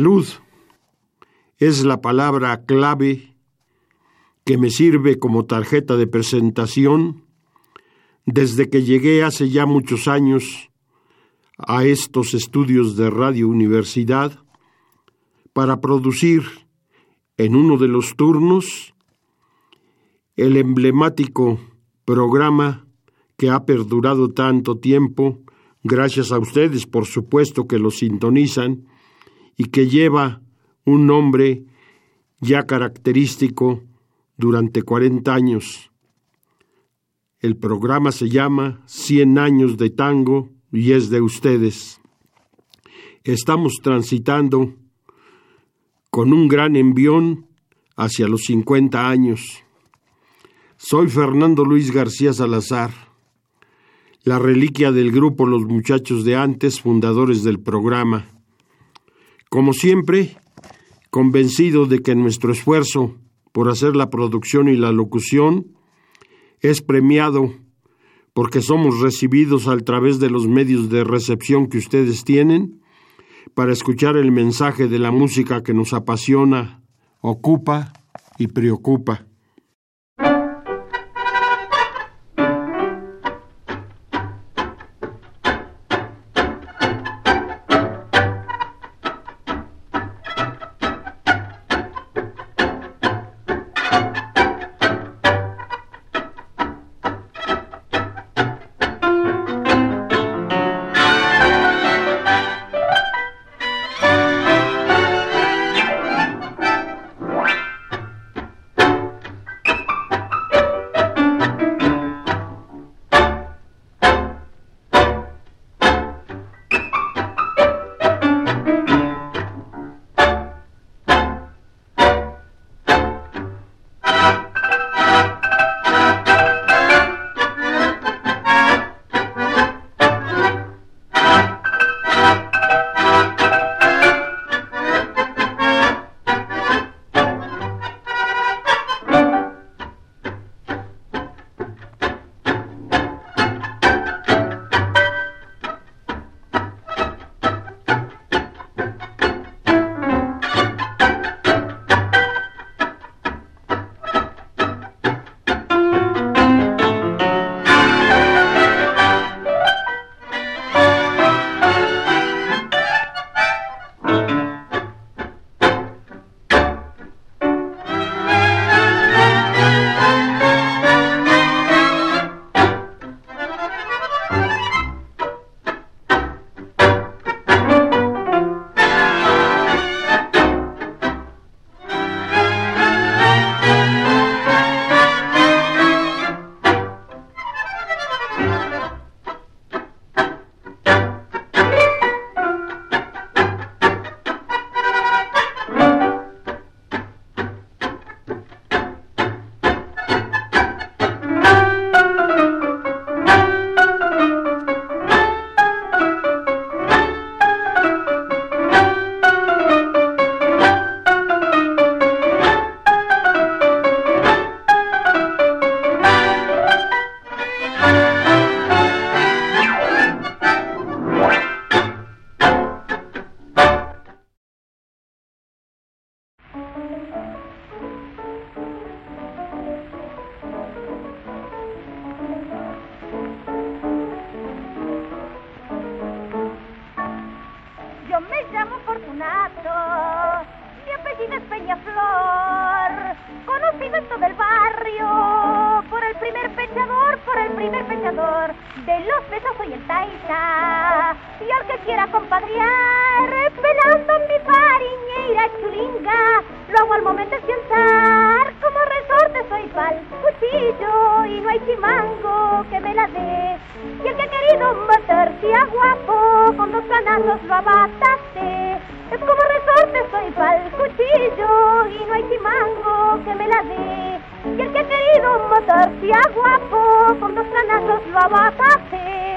Salud. Es la palabra clave que me sirve como tarjeta de presentación desde que llegué hace ya muchos años a estos estudios de Radio Universidad para producir en uno de los turnos el emblemático programa que ha perdurado tanto tiempo, gracias a ustedes, por supuesto, que lo sintonizan, y que lleva un nombre ya característico durante 40 años. El programa se llama Cien años de tango y es de ustedes. Estamos transitando con un gran envión hacia los 50 años. Soy Fernando Luis García Salazar, la reliquia del grupo Los Muchachos de Antes, fundadores del programa. Como siempre, convencido de que nuestro esfuerzo por hacer la producción y la locución es premiado porque somos recibidos a través de los medios de recepción que ustedes tienen para escuchar el mensaje de la música que nos apasiona, ocupa y preocupa. Pechador, de los besos soy el taita. Y al que quiera compadrear, pelando mi fariñeira chulinga, lo hago al momento de sentar, como resorte soy pal cuchillo y no hay chimango que me la dé. Y el que ha querido meterse a guapo, con dos canazos lo abataste. Es como resorte soy pal cuchillo y no hay chimango que me la dé. Y el que ha querido matarse a guapo, con dos canazos lo abataste.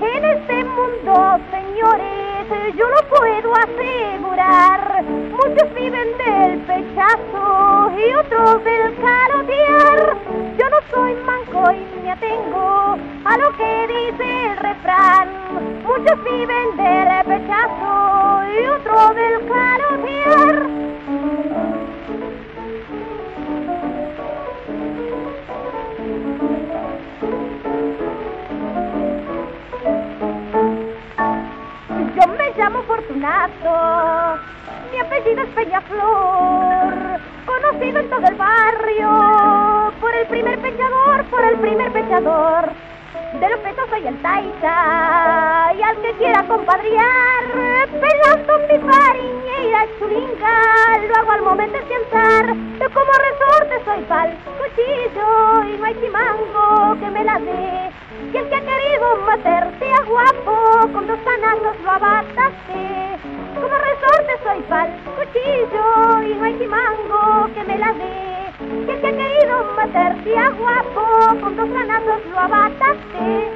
En este mundo, señores, yo lo puedo asegurar. Muchos viven del pechazo y otros del calotear. Yo no soy manco y me atengo a lo que dice el refrán. Muchos viven del pechazo y otros del calotear. Fortunato, mi apellido es Peñaflor, conocido en todo el barrio por el primer pechador, por el primer pechador. De los pesos soy el taita, y al que quiera compadrear, pelando mi fariñeira chulinga, lo hago al momento de sentar, como resorte soy pal cuchillo, y no hay chimango que me la dé. Y el que ha querido meterse a guapo, con dos canazos lo abataste. Como resorte soy pal cuchillo, y no hay chimango que me la dé. Y el que ha querido meterse a guapo, con dos canazos lo abataste.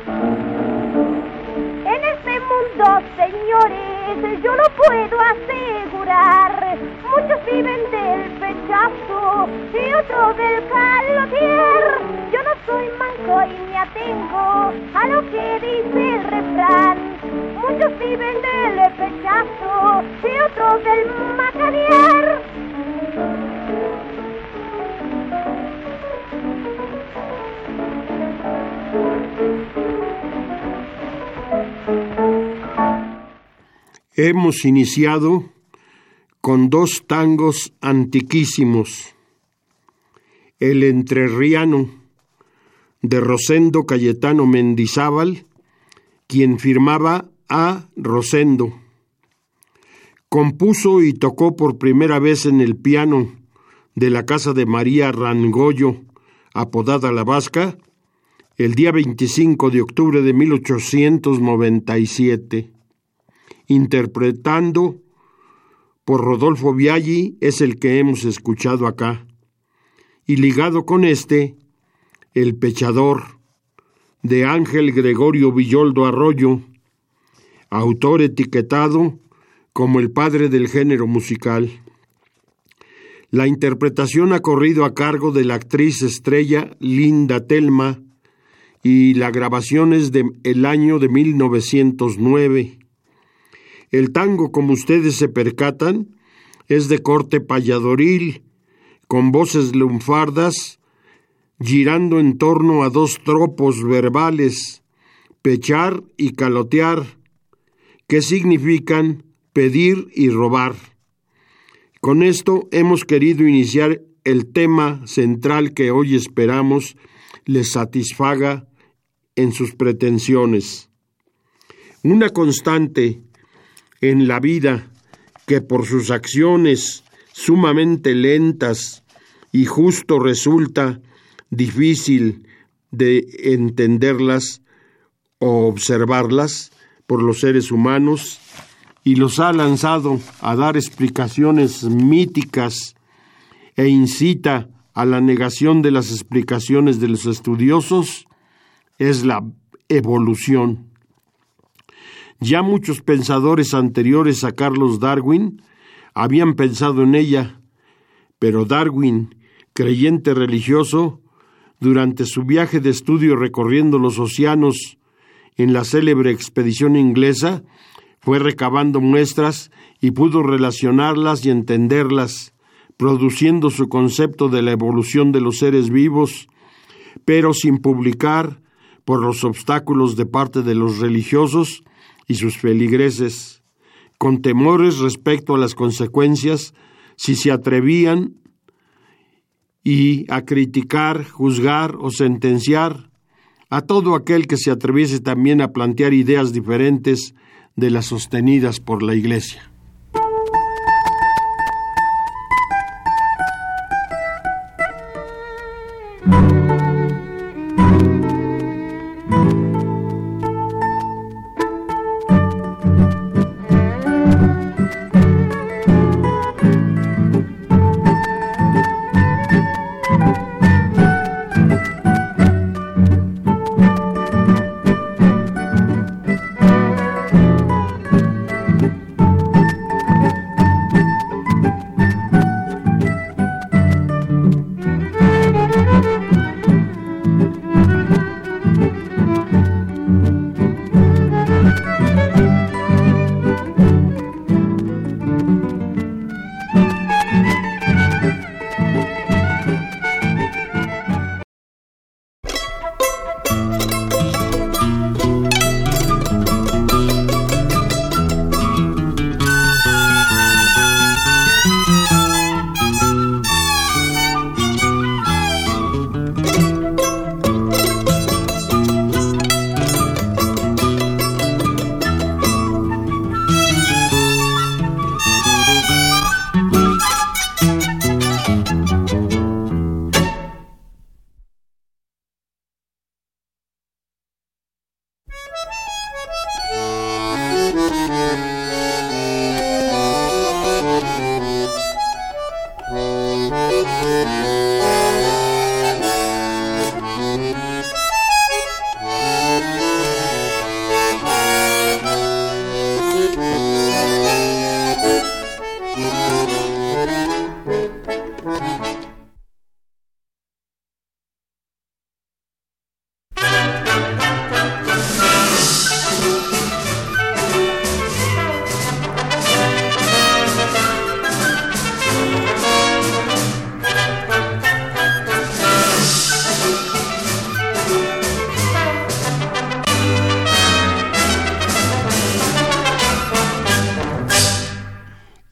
En este mundo, señores, yo lo puedo asegurar. Muchos viven del pechazo y otros del calotier. Yo no soy manco y me atengo a lo que dice el refrán. Muchos viven del pechazo y otros del macadier. Hemos iniciado con dos tangos antiquísimos. El entrerriano de Rosendo Cayetano Mendizábal, quien firmaba a Rosendo. Compuso y tocó por primera vez en el piano de la casa de María Rangoyo, apodada La Vasca, el día 25 de octubre de 1897 interpretando por Rodolfo Viaggi, es el que hemos escuchado acá. Y ligado con este, El Pechador, de Ángel Gregorio Villoldo Arroyo, autor etiquetado como el padre del género musical. La interpretación ha corrido a cargo de la actriz estrella Linda Telma y la grabación es del el año de 1909. El tango, como ustedes se percatan, es de corte payadoril, con voces lunfardas, girando en torno a dos tropos verbales, pechar y calotear, que significan pedir y robar. Con esto hemos querido iniciar el tema central que hoy esperamos les satisfaga en sus pretensiones. Una constante en la vida que por sus acciones sumamente lentas y justo resulta difícil de entenderlas o observarlas por los seres humanos y los ha lanzado a dar explicaciones míticas e incita a la negación de las explicaciones de los estudiosos es la evolución. Ya muchos pensadores anteriores a Carlos Darwin habían pensado en ella, pero Darwin, creyente religioso, durante su viaje de estudio recorriendo los océanos en la célebre expedición inglesa, fue recabando muestras y pudo relacionarlas y entenderlas, produciendo su concepto de la evolución de los seres vivos, pero sin publicar, por los obstáculos de parte de los religiosos, y sus feligreses, con temores respecto a las consecuencias si se atrevían y a criticar, juzgar o sentenciar a todo aquel que se atreviese también a plantear ideas diferentes de las sostenidas por la Iglesia.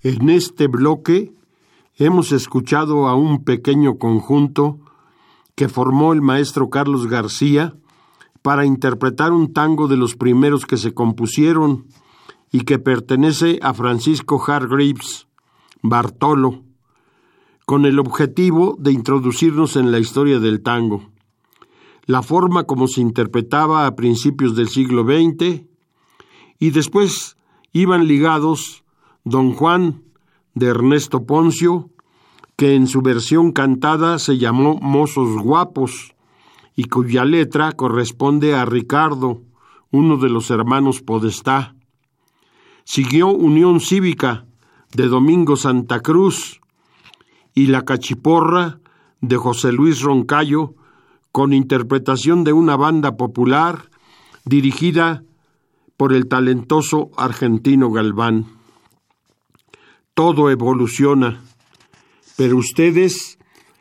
En este bloque hemos escuchado a un pequeño conjunto que formó el maestro Carlos García para interpretar un tango de los primeros que se compusieron y que pertenece a Francisco Hargreaves Bartolo, con el objetivo de introducirnos en la historia del tango, la forma como se interpretaba a principios del siglo XX y después iban ligados Don Juan de Ernesto Poncio, que en su versión cantada se llamó Mozos Guapos y cuya letra corresponde a Ricardo, uno de los hermanos Podestá. Siguió Unión Cívica de Domingo Santa Cruz y La Cachiporra de José Luis Roncayo, con interpretación de una banda popular dirigida por el talentoso argentino Galván todo evoluciona, pero ustedes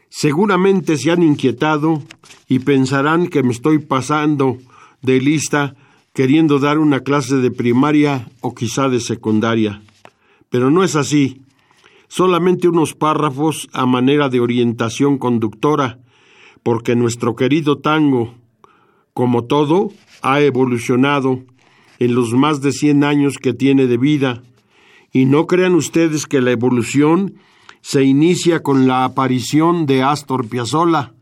seguramente se han inquietado y pensarán que me estoy pasando de lista queriendo dar una clase de primaria o quizá de secundaria. Pero no es así. Solamente unos párrafos a manera de orientación conductora, porque nuestro querido tango, como todo, ha evolucionado en los más de cien años que tiene de vida y no crean ustedes que la evolución se inicia con la aparición de Astor Piazzolla,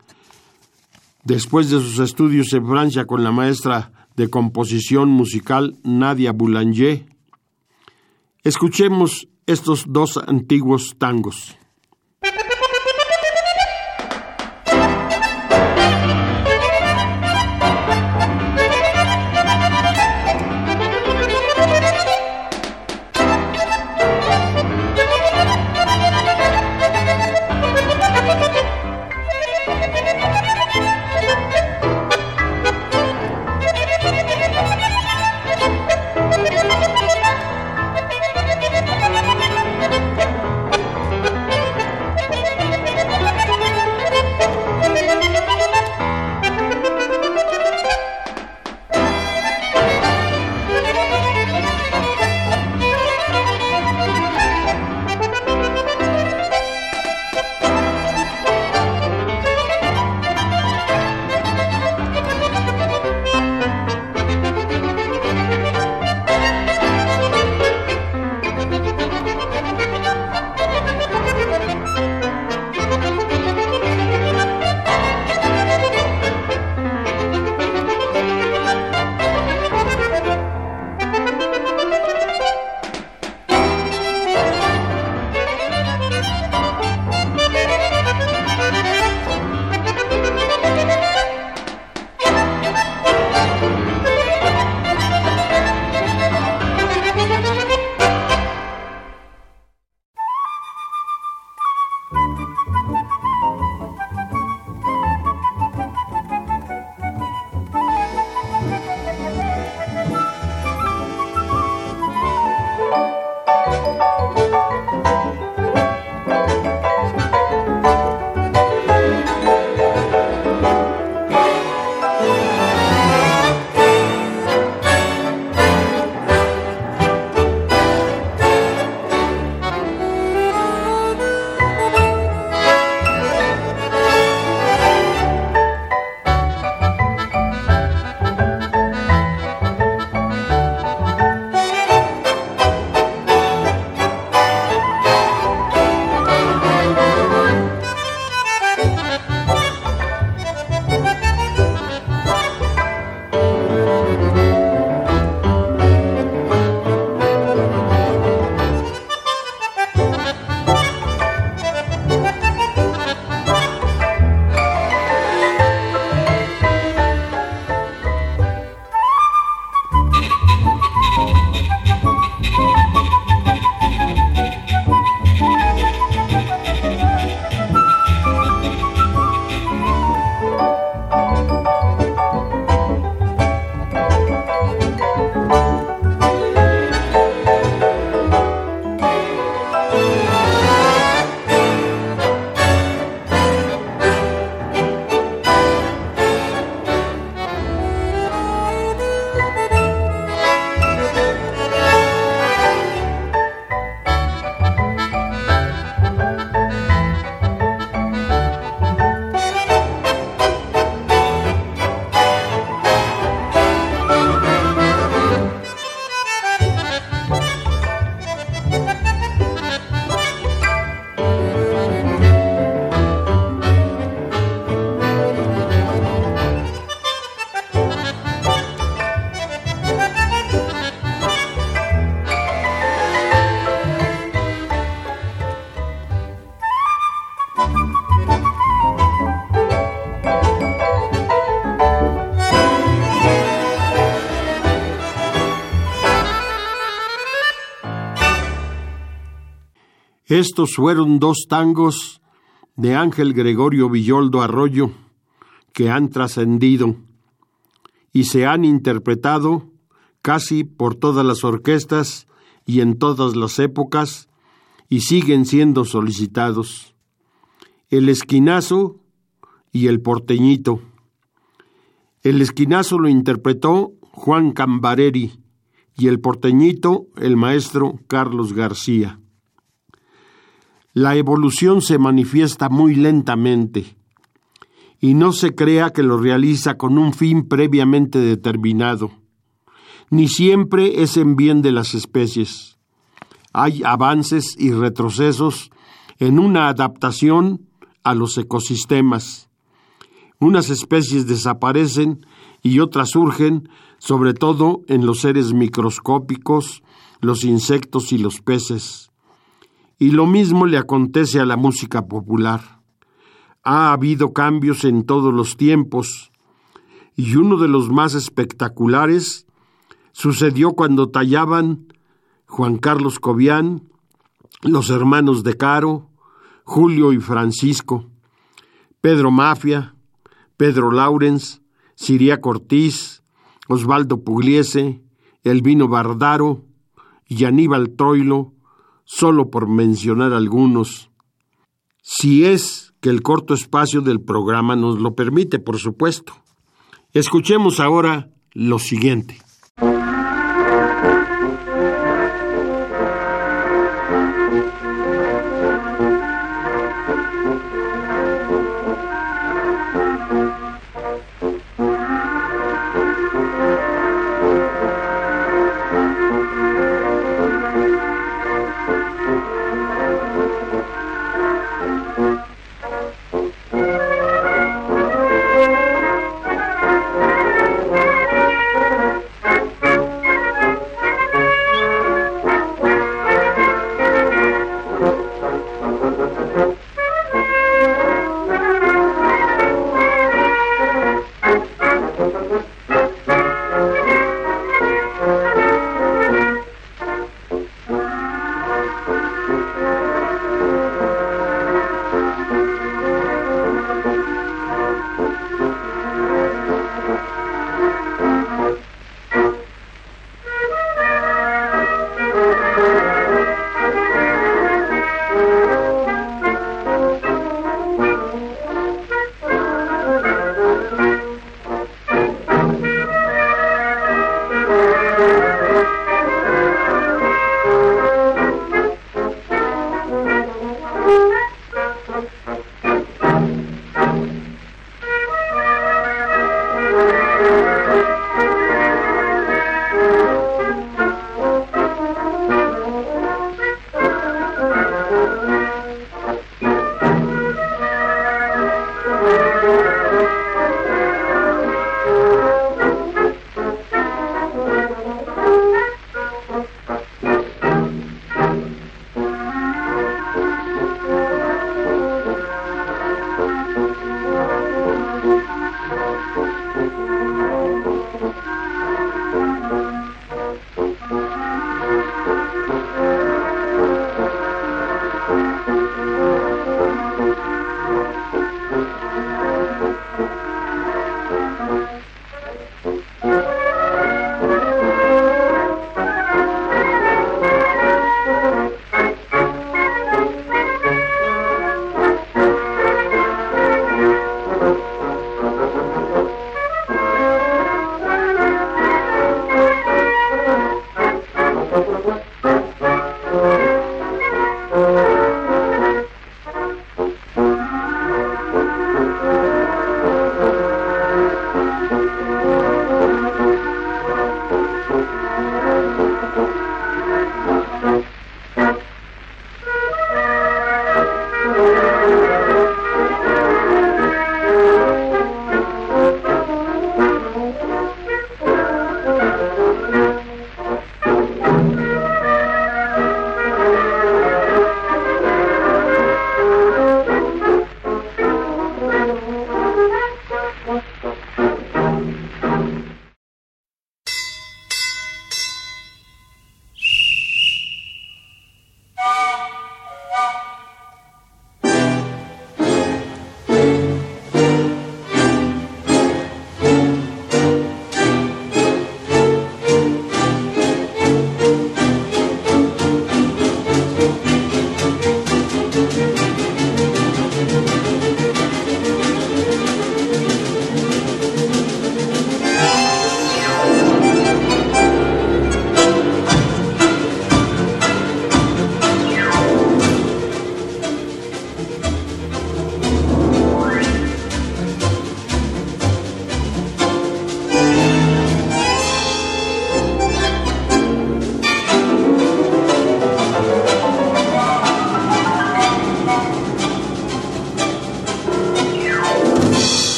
después de sus estudios en Francia con la maestra de composición musical Nadia Boulanger. Escuchemos estos dos antiguos tangos. Estos fueron dos tangos de Ángel Gregorio Villoldo Arroyo que han trascendido y se han interpretado casi por todas las orquestas y en todas las épocas y siguen siendo solicitados. El esquinazo y el porteñito. El esquinazo lo interpretó Juan Cambareri y el porteñito el maestro Carlos García. La evolución se manifiesta muy lentamente y no se crea que lo realiza con un fin previamente determinado. Ni siempre es en bien de las especies. Hay avances y retrocesos en una adaptación a los ecosistemas. Unas especies desaparecen y otras surgen, sobre todo en los seres microscópicos, los insectos y los peces. Y lo mismo le acontece a la música popular. Ha habido cambios en todos los tiempos, y uno de los más espectaculares sucedió cuando tallaban Juan Carlos Cobian, los hermanos de Caro, Julio y Francisco, Pedro Mafia, Pedro Laurens, Siria Cortiz, Osvaldo Pugliese, Elvino Bardaro y Aníbal Troilo, solo por mencionar algunos. Si es que el corto espacio del programa nos lo permite, por supuesto. Escuchemos ahora lo siguiente.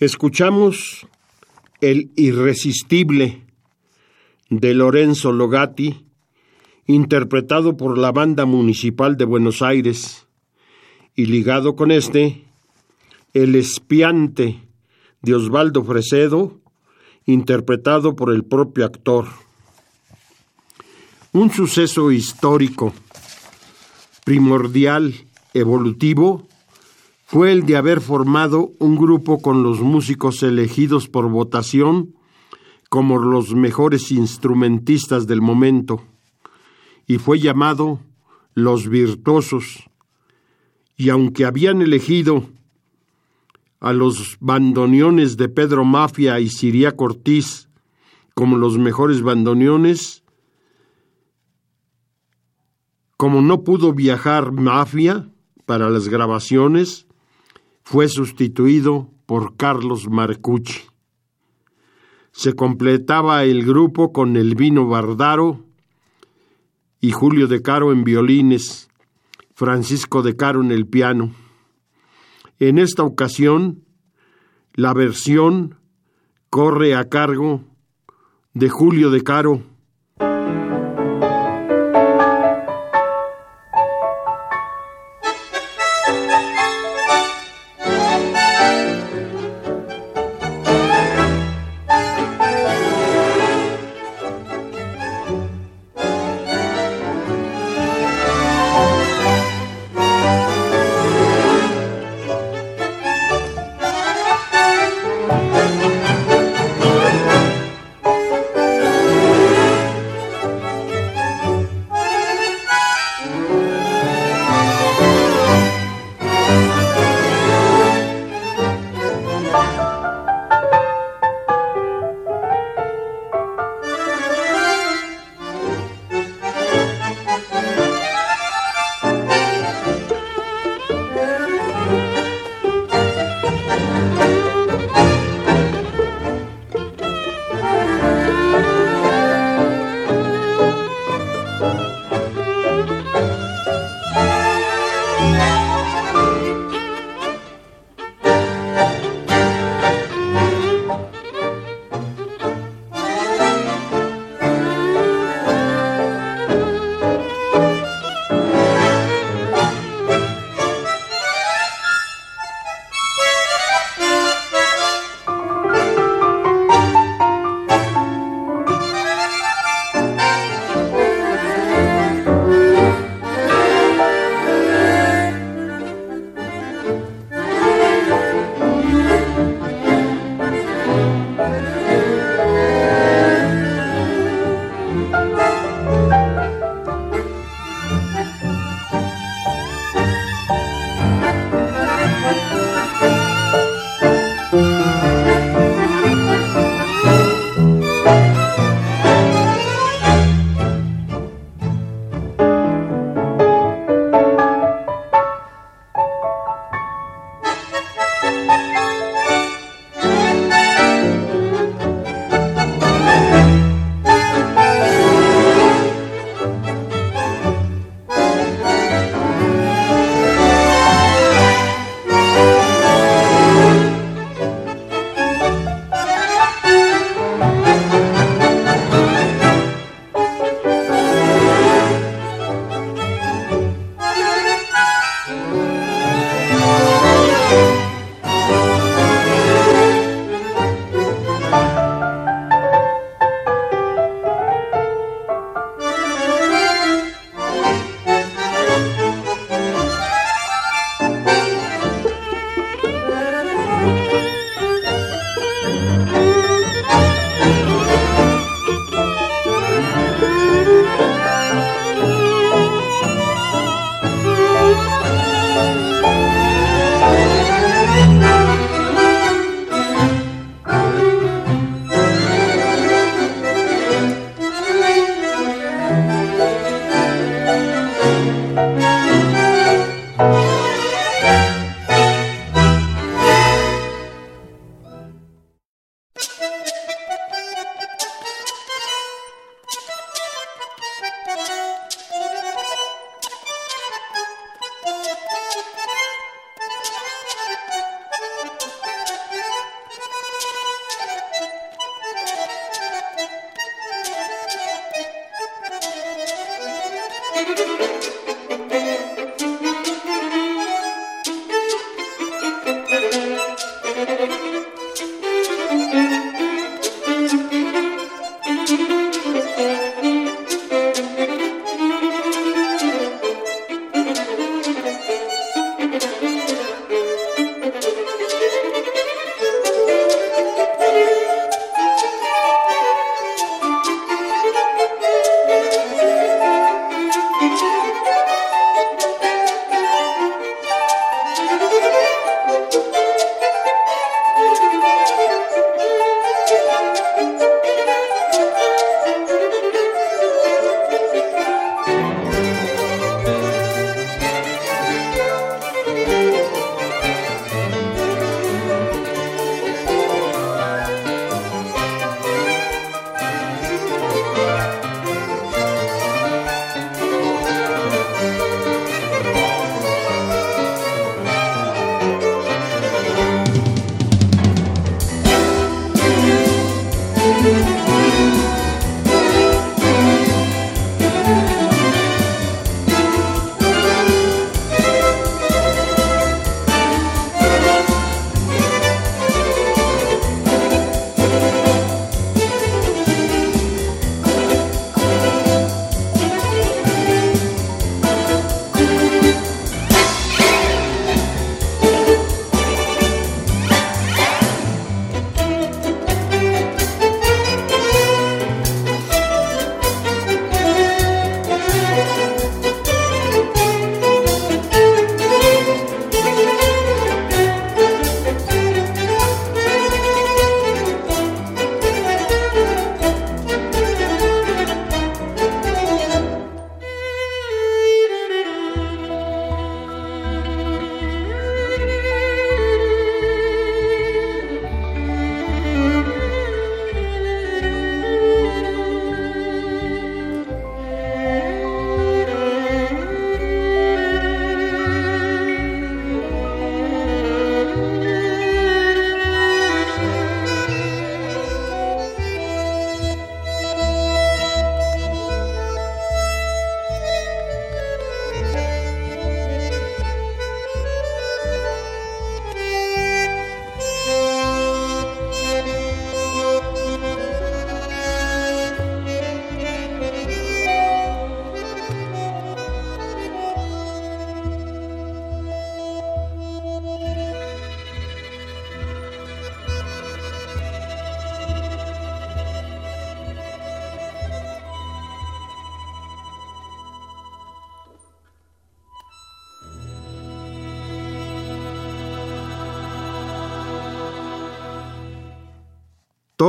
Escuchamos El Irresistible de Lorenzo Logati, interpretado por la Banda Municipal de Buenos Aires, y ligado con este, El Espiante de Osvaldo Fresedo, interpretado por el propio actor. Un suceso histórico, primordial, evolutivo, fue el de haber formado un grupo con los músicos elegidos por votación como los mejores instrumentistas del momento, y fue llamado Los Virtuosos. Y aunque habían elegido a los bandoneones de Pedro Mafia y Siria Cortiz como los mejores bandoneones, como no pudo viajar Mafia para las grabaciones, fue sustituido por Carlos Marcucci. Se completaba el grupo con Elvino Bardaro y Julio de Caro en violines, Francisco de Caro en el piano. En esta ocasión, la versión corre a cargo de Julio de Caro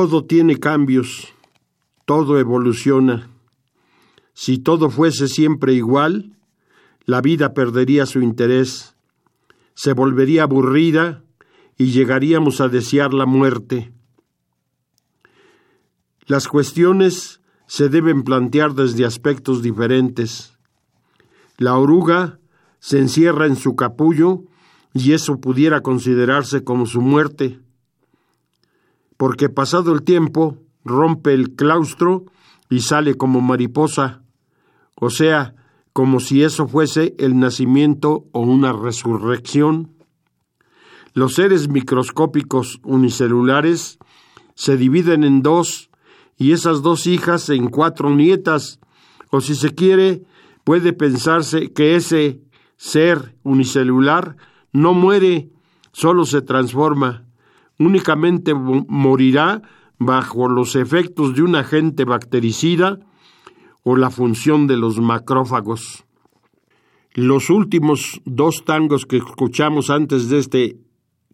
Todo tiene cambios, todo evoluciona. Si todo fuese siempre igual, la vida perdería su interés, se volvería aburrida y llegaríamos a desear la muerte. Las cuestiones se deben plantear desde aspectos diferentes. La oruga se encierra en su capullo y eso pudiera considerarse como su muerte, porque pasado el tiempo rompe el claustro y sale como mariposa, o sea, como si eso fuese el nacimiento o una resurrección. Los seres microscópicos unicelulares se dividen en dos y esas dos hijas en cuatro nietas, o si se quiere, puede pensarse que ese ser unicelular no muere, solo se transforma, únicamente morirá bajo los efectos de un agente bactericida o la función de los macrófagos. Los últimos dos tangos que escuchamos antes de este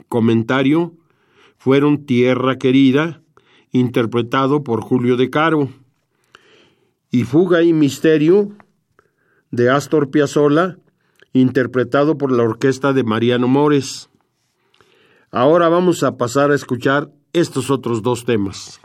comentario fueron Tierra Querida interpretado por Julio de Caro, y Fuga y Misterio de Astor Piazzolla, interpretado por la orquesta de Mariano Mores. Ahora vamos a pasar a escuchar estos otros dos temas.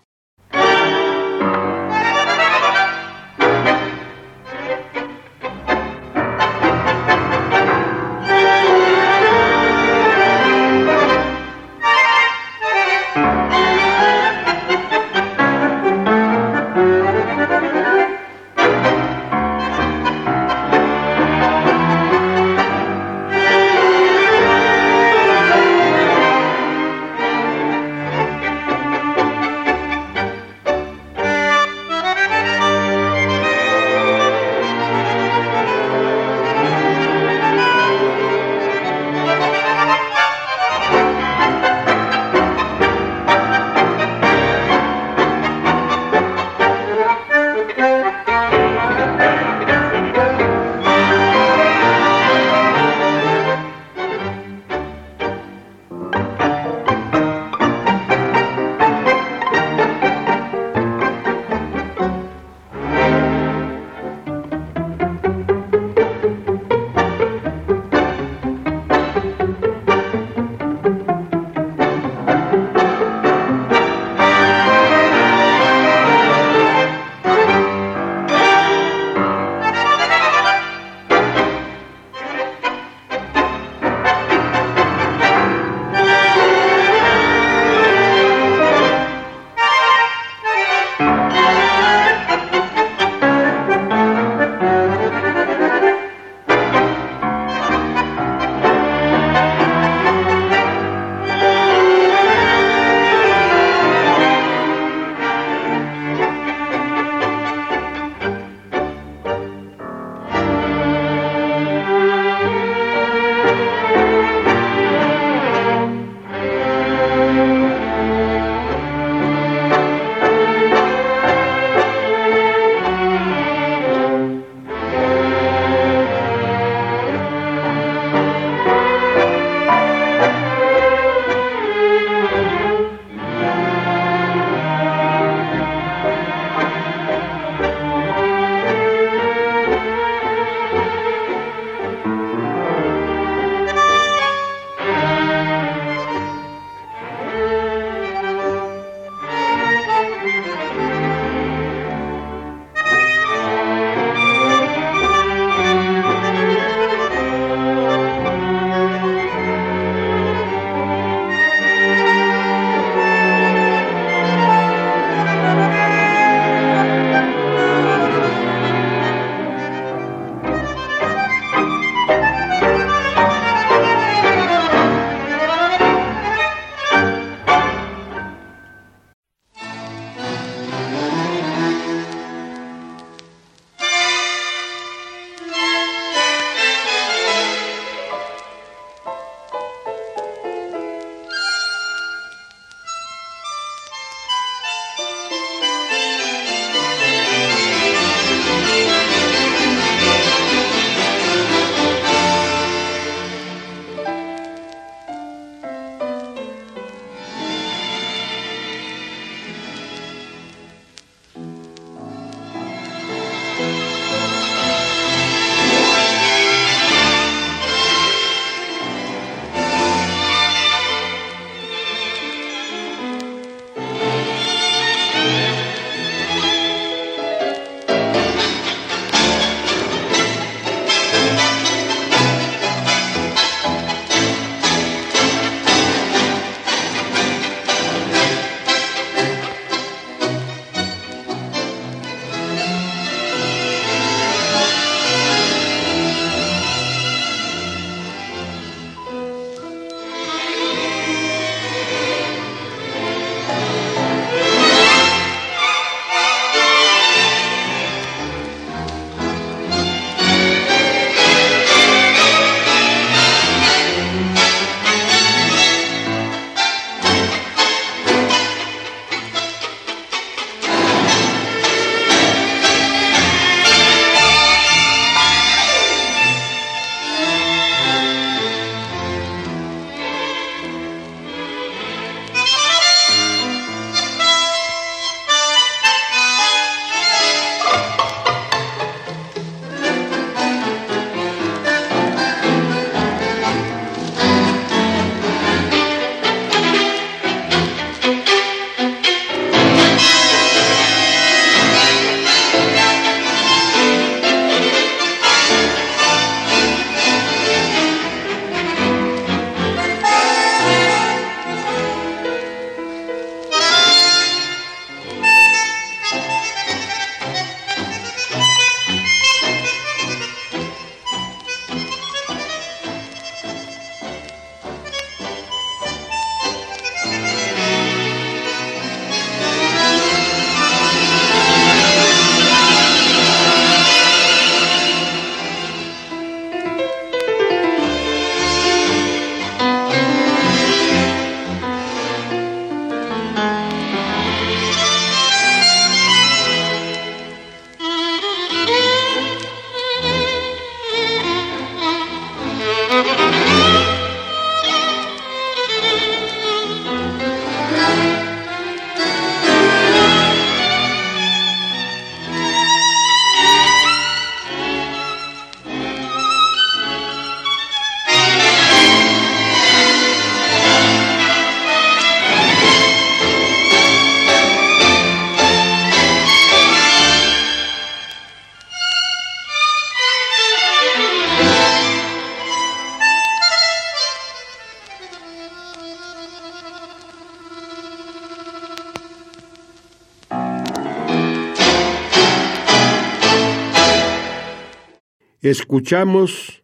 Escuchamos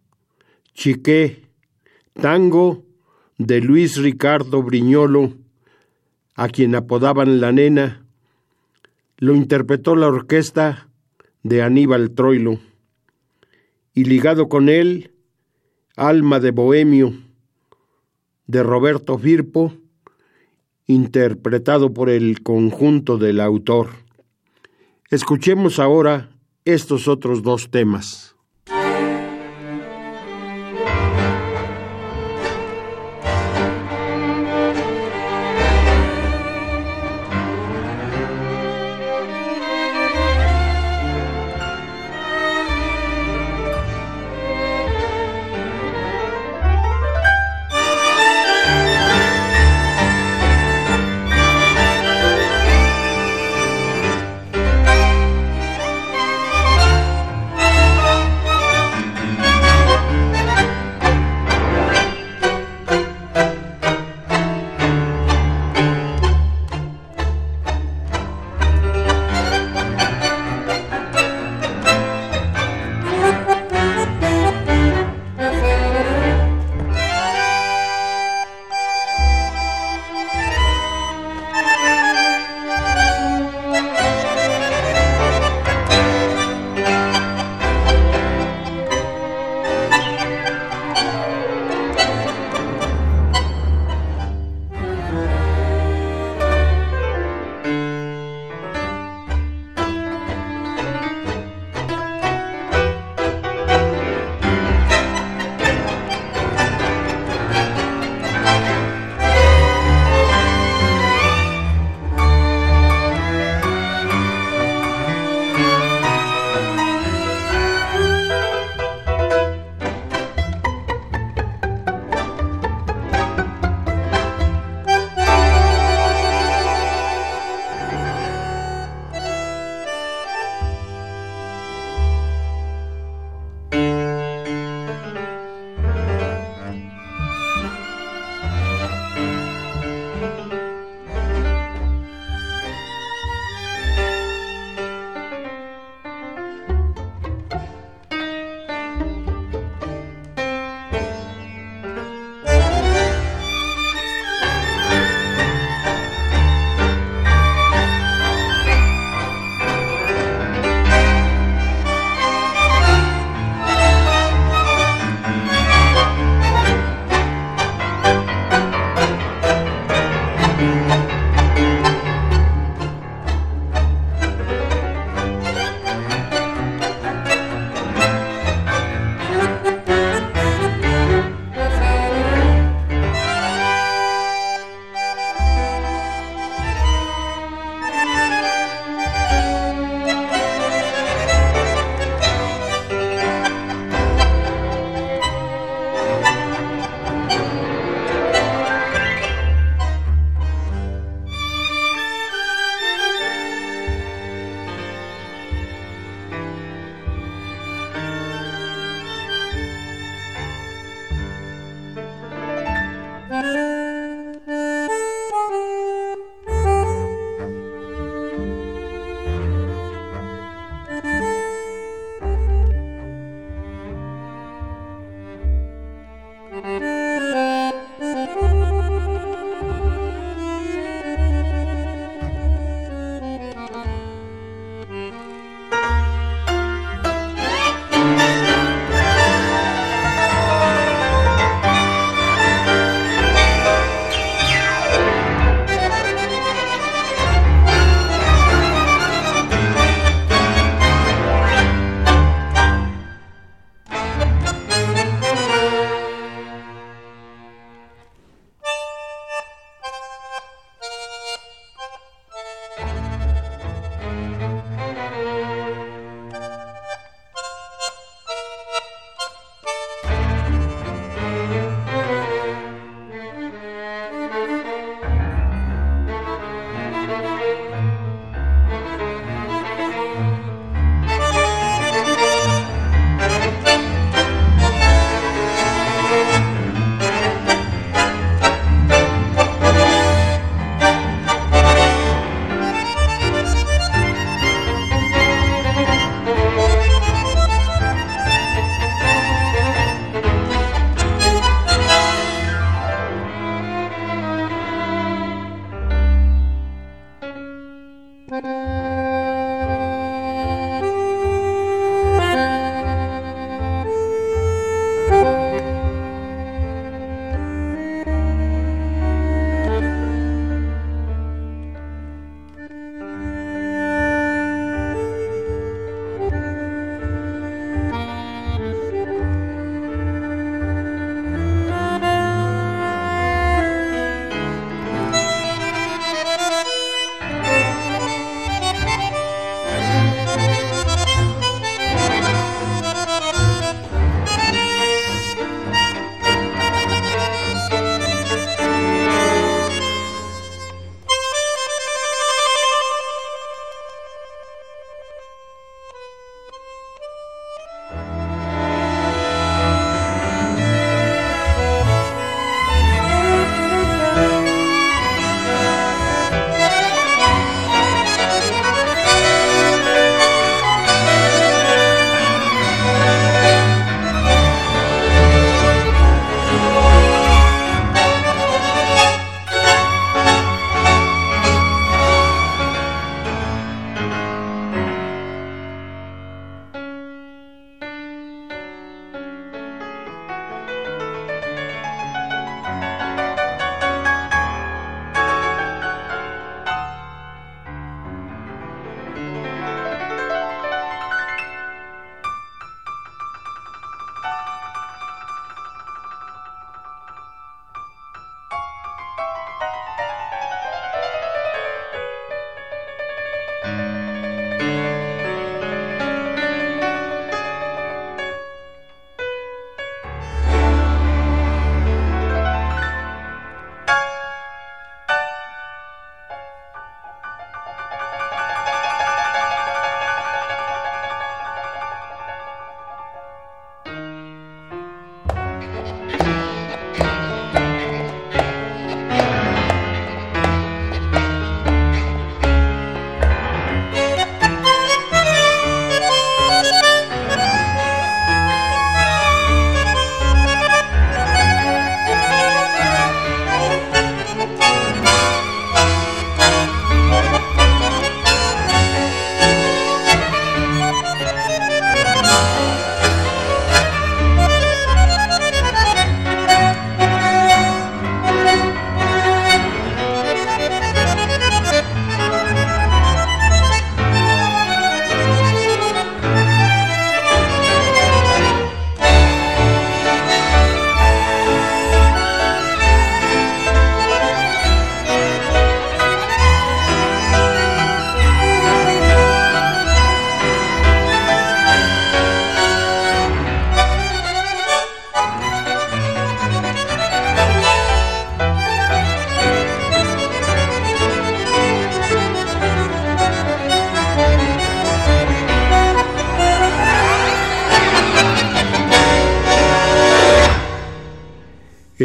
Chiqué, tango de Luis Ricardo Briñolo, a quien apodaban La Nena. Lo interpretó la orquesta de Aníbal Troilo. Y ligado con él, Alma de Bohemio, de Roberto Firpo, interpretado por el conjunto del autor. Escuchemos ahora estos otros dos temas.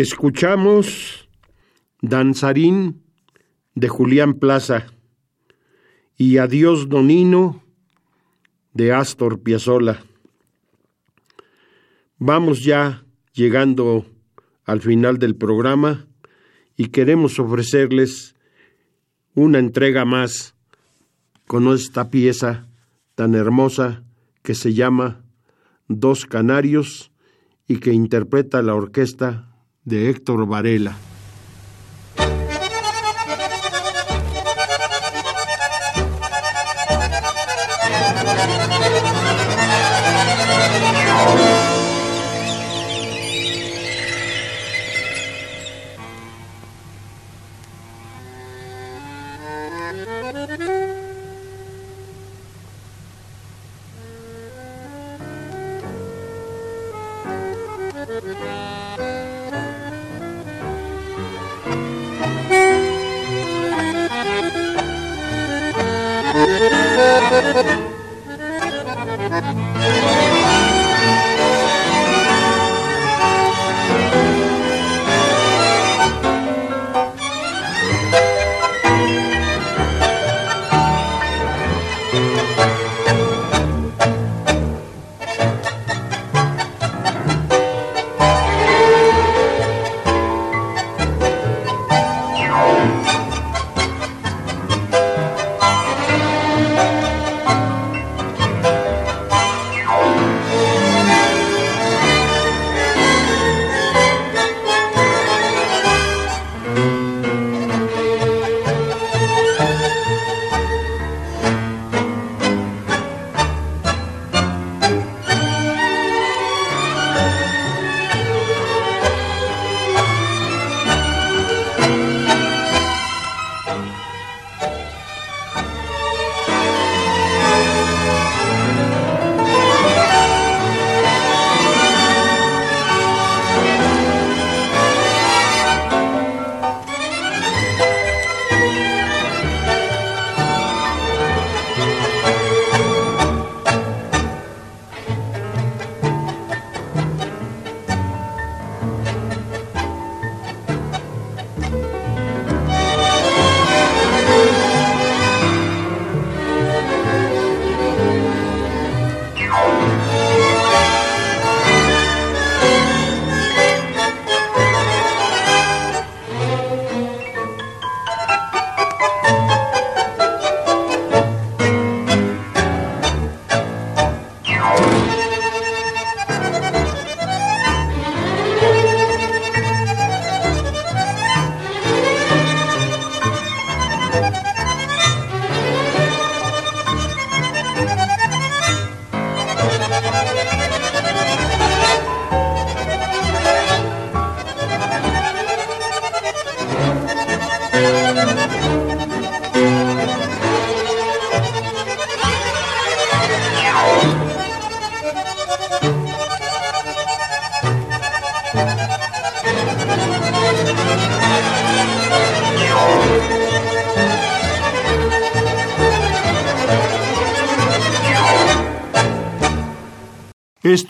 Escuchamos Danzarín de Julián Plaza y Adiós Donino de Astor Piazzolla. Vamos ya llegando al final del programa y queremos ofrecerles una entrega más con esta pieza tan hermosa que se llama Dos Canarios y que interpreta la orquesta de Héctor Varela.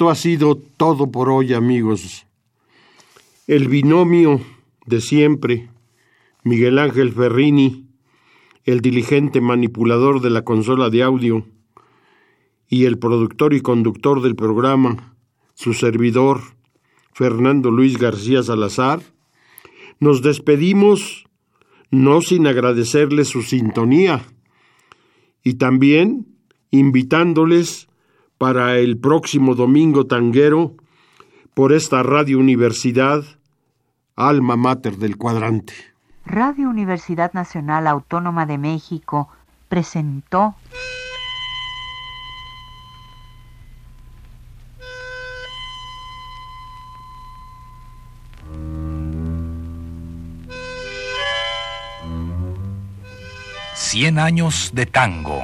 Esto ha sido todo por hoy, amigos. El binomio de siempre, Miguel Ángel Ferrini, el diligente manipulador de la consola de audio, y el productor y conductor del programa, su servidor, Fernando Luis García Salazar, nos despedimos no sin agradecerles su sintonía y también invitándoles para el próximo domingo tanguero por esta Radio Universidad, alma mater del cuadrante. Radio Universidad Nacional Autónoma de México presentó Cien años de tango.